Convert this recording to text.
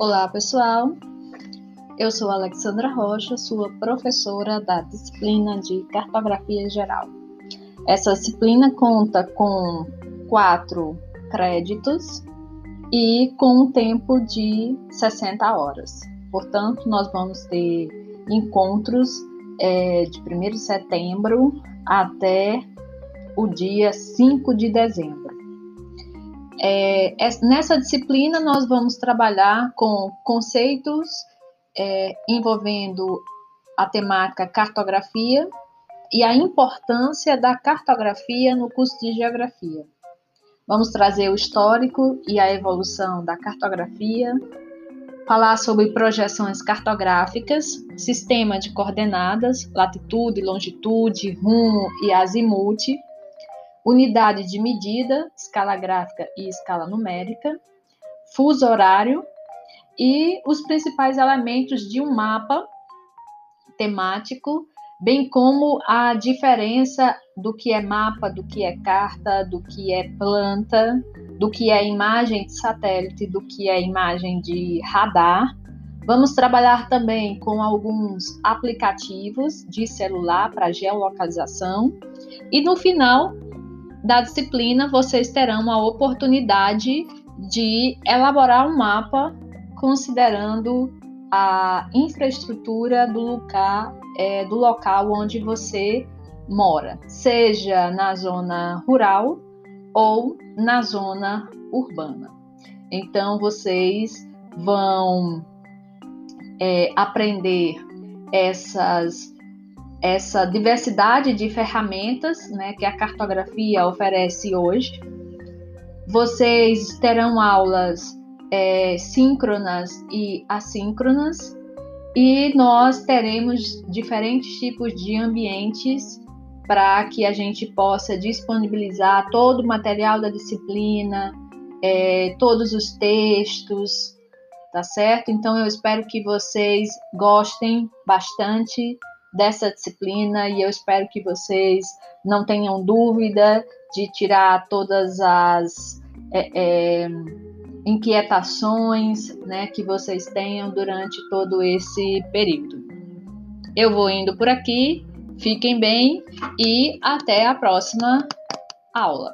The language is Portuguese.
Olá, pessoal. Eu sou Alexandra Rocha, sua professora da disciplina de Cartografia Geral. Essa disciplina conta com quatro créditos e com um tempo de 60 horas. Portanto, nós vamos ter encontros é, de 1 de setembro até o dia 5 de dezembro. É, nessa disciplina, nós vamos trabalhar com conceitos é, envolvendo a temática cartografia e a importância da cartografia no curso de geografia. Vamos trazer o histórico e a evolução da cartografia, falar sobre projeções cartográficas, sistema de coordenadas, latitude, longitude, rumo e azimuth, unidade de medida, escala gráfica e escala numérica, fuso horário e os principais elementos de um mapa temático, bem como a diferença do que é mapa, do que é carta, do que é planta, do que é imagem de satélite, do que é imagem de radar. Vamos trabalhar também com alguns aplicativos de celular para geolocalização. E no final, da disciplina, vocês terão a oportunidade de elaborar um mapa considerando a infraestrutura do local, é, do local onde você mora, seja na zona rural ou na zona urbana. Então, vocês vão é, aprender essas essa diversidade de ferramentas né, que a cartografia oferece hoje. Vocês terão aulas é, síncronas e assíncronas, e nós teremos diferentes tipos de ambientes para que a gente possa disponibilizar todo o material da disciplina, é, todos os textos, tá certo? Então eu espero que vocês gostem bastante dessa disciplina e eu espero que vocês não tenham dúvida de tirar todas as é, é, inquietações né, que vocês tenham durante todo esse período. Eu vou indo por aqui, fiquem bem e até a próxima aula.